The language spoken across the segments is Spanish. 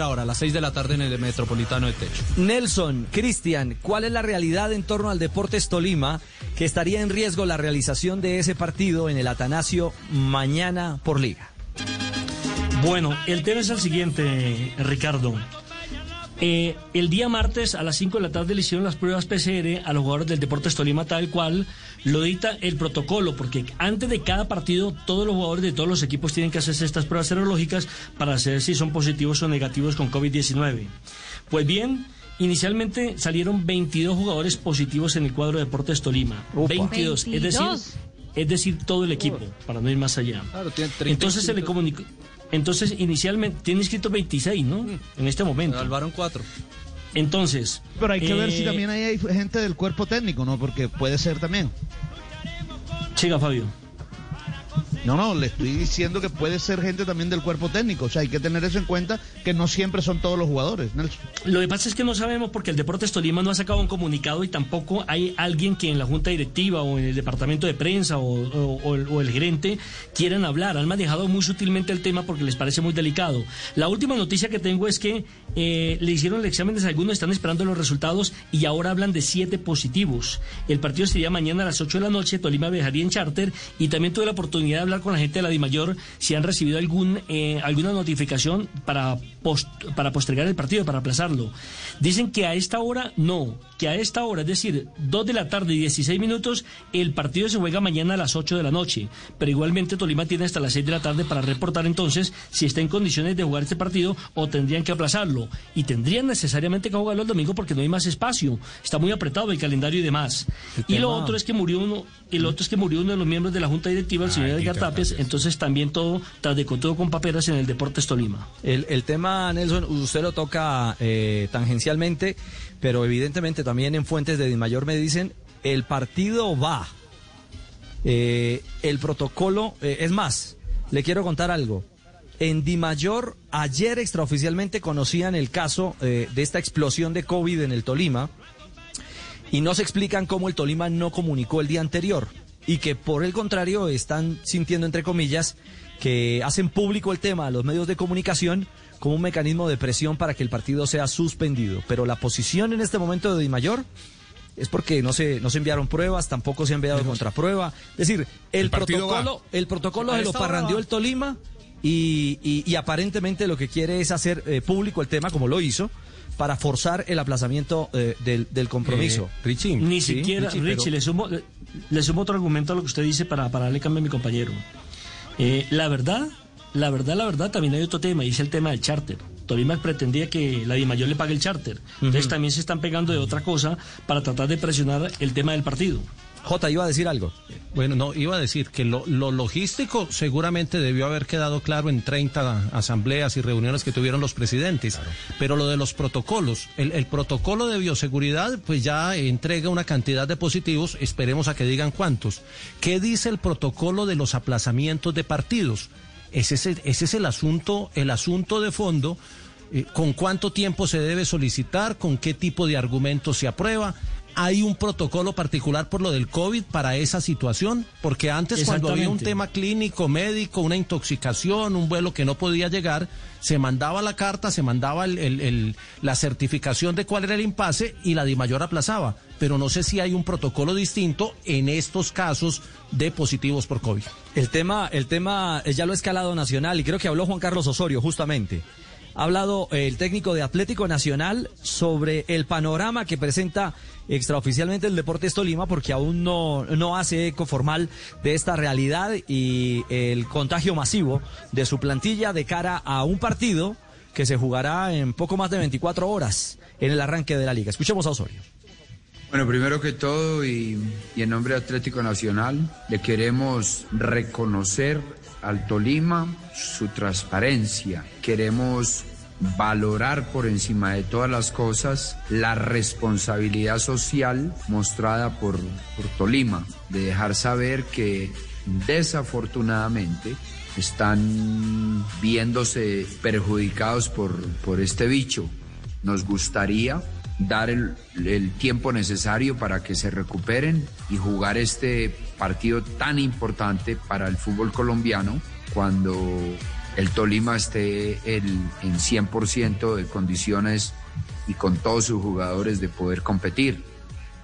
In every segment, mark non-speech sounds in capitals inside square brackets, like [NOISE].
Ahora, a las 6 de la tarde en el Metropolitano de Techo. Nelson, Cristian, ¿cuál es la realidad en torno al Deportes Tolima que estaría en riesgo la realización de ese partido en el Atanasio mañana por liga? Bueno, el tema es el siguiente, Ricardo. Eh, el día martes a las 5 de la tarde le hicieron las pruebas PCR a los jugadores del Deportes Tolima tal cual lo dicta el protocolo, porque antes de cada partido todos los jugadores de todos los equipos tienen que hacerse estas pruebas serológicas para saber si son positivos o negativos con COVID-19. Pues bien, inicialmente salieron 22 jugadores positivos en el cuadro de Deportes Tolima. 22, es decir, es decir, todo el equipo, para no ir más allá. Entonces se le comunicó entonces, inicialmente, tiene inscrito 26, ¿no? En este momento. Salvaron cuatro. Entonces. Pero hay que ver si eh, también ahí hay gente del cuerpo técnico, ¿no? Porque puede ser también. Siga, Fabio. No, no, le estoy diciendo que puede ser gente también del cuerpo técnico. O sea, hay que tener eso en cuenta, que no siempre son todos los jugadores, Nelson. Lo que pasa es que no sabemos porque el Deportes Tolima no ha sacado un comunicado y tampoco hay alguien que en la junta directiva o en el departamento de prensa o, el, gerente quieran hablar. Han manejado muy sutilmente el tema porque les parece muy delicado. La última noticia que tengo es que eh, le hicieron el examen de algunos, están esperando los resultados y ahora hablan de siete positivos. El partido sería mañana a las 8 de la noche, Tolima viajaría en charter y también tuve la oportunidad de hablar con la gente de la DIMAYOR si han recibido algún, eh, alguna notificación para, post- para postergar el partido, para aplazarlo. Dicen que a esta hora no, que a esta hora, es decir, 2 de la tarde y 16 minutos, el partido se juega mañana a las 8 de la noche. Pero igualmente Tolima tiene hasta las 6 de la tarde para reportar entonces si está en condiciones de jugar este partido o tendrían que aplazarlo. Y tendrían necesariamente que jugarlo el domingo porque no hay más espacio. Está muy apretado el calendario y demás. Y lo otro es que murió uno, el otro es que murió uno de los miembros de la Junta Directiva, el señor Edgar Tapes, entonces también todo tras de todo con paperas en el Deportes Tolima. El, el tema, Nelson, usted lo toca eh, tangencialmente, pero evidentemente también en fuentes de Mayor me dicen, el partido va. Eh, el protocolo, eh, es más, le quiero contar algo. En Dimayor, ayer extraoficialmente conocían el caso eh, de esta explosión de COVID en el Tolima y no se explican cómo el Tolima no comunicó el día anterior y que por el contrario están sintiendo, entre comillas, que hacen público el tema a los medios de comunicación como un mecanismo de presión para que el partido sea suspendido. Pero la posición en este momento de Di Mayor es porque no se, no se enviaron pruebas, tampoco se ha enviado contraprueba. Es decir, el, protocolo, el protocolo A se lo parrandió el Tolima y, y- y aparentemente lo que quiere es hacer eh, público el tema, como lo hizo, para forzar el aplazamiento eh, del, del compromiso. Eh, Richie. Ni Sí, siquiera, Richie, Richie, pero- le, sumo, le, sumo otro argumento a lo que usted dice para, para darle cambio a mi compañero. Eh, la verdad, la verdad, la verdad, también hay otro tema, y es el tema del charter. Tolima pretendía que la DIMAYOR le pague el charter. Entonces también se están pegando de otra cosa para tratar de presionar el tema del partido. J, iba a decir algo. Bueno, no, iba a decir que lo, lo logístico seguramente debió haber quedado claro en 30 asambleas y reuniones que tuvieron los presidentes, pero lo de los protocolos, el, el protocolo de bioseguridad pues ya entrega una cantidad de positivos, esperemos a que digan cuántos. ¿Qué dice el protocolo de los aplazamientos de partidos? Ese es el, ese es el asunto, el asunto de fondo. eh, ¿Con cuánto tiempo se debe solicitar? ¿Con qué tipo de argumentos se aprueba? ¿Hay un protocolo particular por lo del COVID para esa situación? Porque antes cuando había un tema clínico, médico, una intoxicación, un vuelo que no podía llegar, se mandaba la carta, se mandaba el- el- el- la certificación de cuál era el impasse y la DIMAYOR aplazaba. Pero no sé si hay un protocolo distinto en estos casos de positivos por COVID. El tema, el tema eh, ya lo ha escalado nacional y creo que habló Juan Carlos Osorio justamente. Ha hablado eh, el técnico de Atlético Nacional sobre el panorama que presenta extraoficialmente el Deportes Tolima porque aún no, no hace eco formal de esta realidad y el contagio masivo de su plantilla de cara a un partido que se jugará en poco más de 24 horas en el arranque de la liga. Escuchemos a Osorio. Bueno, primero que todo y, en nombre de Atlético Nacional, le queremos reconocer al Tolima su transparencia. Queremos valorar por encima de todas las cosas la responsabilidad social mostrada por, por Tolima, de dejar saber que desafortunadamente están viéndose perjudicados por, por este bicho. Nos gustaría dar el, tiempo necesario para que se recuperen y jugar este partido tan importante para el fútbol colombiano cuando el Tolima esté el, en 100% de condiciones y con todos sus jugadores de poder competir.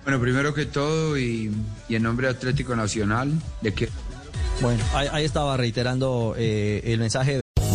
Bueno, primero que todo y, en nombre de Atlético Nacional, de que... Bueno, ahí, ahí estaba reiterando eh, el mensaje.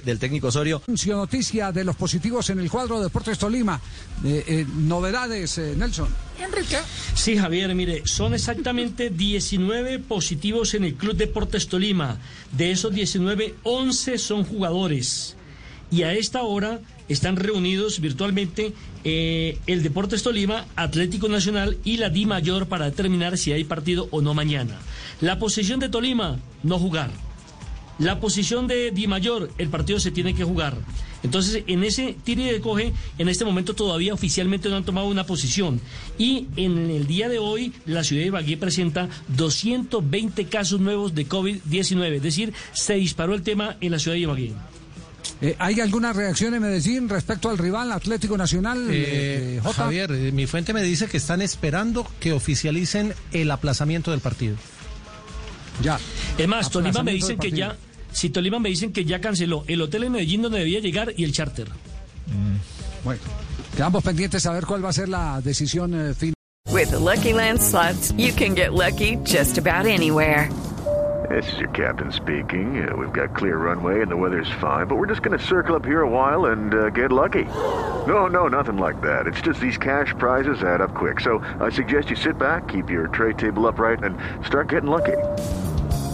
Del técnico Osorio. Noticia de los positivos en el cuadro de Deportes Tolima. Eh, eh, novedades, eh, Nelson. Enrique. Sí, Javier, mire, son exactamente [LAUGHS] 19 positivos en el Club Deportes Tolima. De esos 19, 11 son jugadores. Y a esta hora están reunidos virtualmente eh, el Deportes Tolima, Atlético Nacional y la Di Mayor para determinar si hay partido o no mañana. La posición de Tolima, no jugar. La posición de Di Mayor, el partido se tiene que jugar. Entonces, en ese tire de coge, en este momento todavía oficialmente no han tomado una posición. Y en el día de hoy, la ciudad de Ibagué presenta 220 casos nuevos de COVID-19. Es decir, se disparó el tema en la ciudad de Ibagué. Eh, ¿Hay alguna reacción en Medellín respecto al rival Atlético Nacional? Eh, eh? Javier, mi fuente me dice que están esperando que oficialicen el aplazamiento del partido. Ya. Es más, Tolima me dicen que ya. Si Tolima me dicen que ya canceló el hotel en Medellín donde debía llegar y el charter. Bueno, quedamos pendientes a ver cuál va a ser la decisión eh, final. With the Lucky Land slots, you can get lucky just about anywhere. This is your captain speaking. Uh, we've got clear runway and the weather's fine, but we're just going to circle up here a while and uh, get lucky. No, no, nothing like that. It's just these cash prizes add up quick. So I suggest you sit back, keep your tray table upright, and start getting lucky.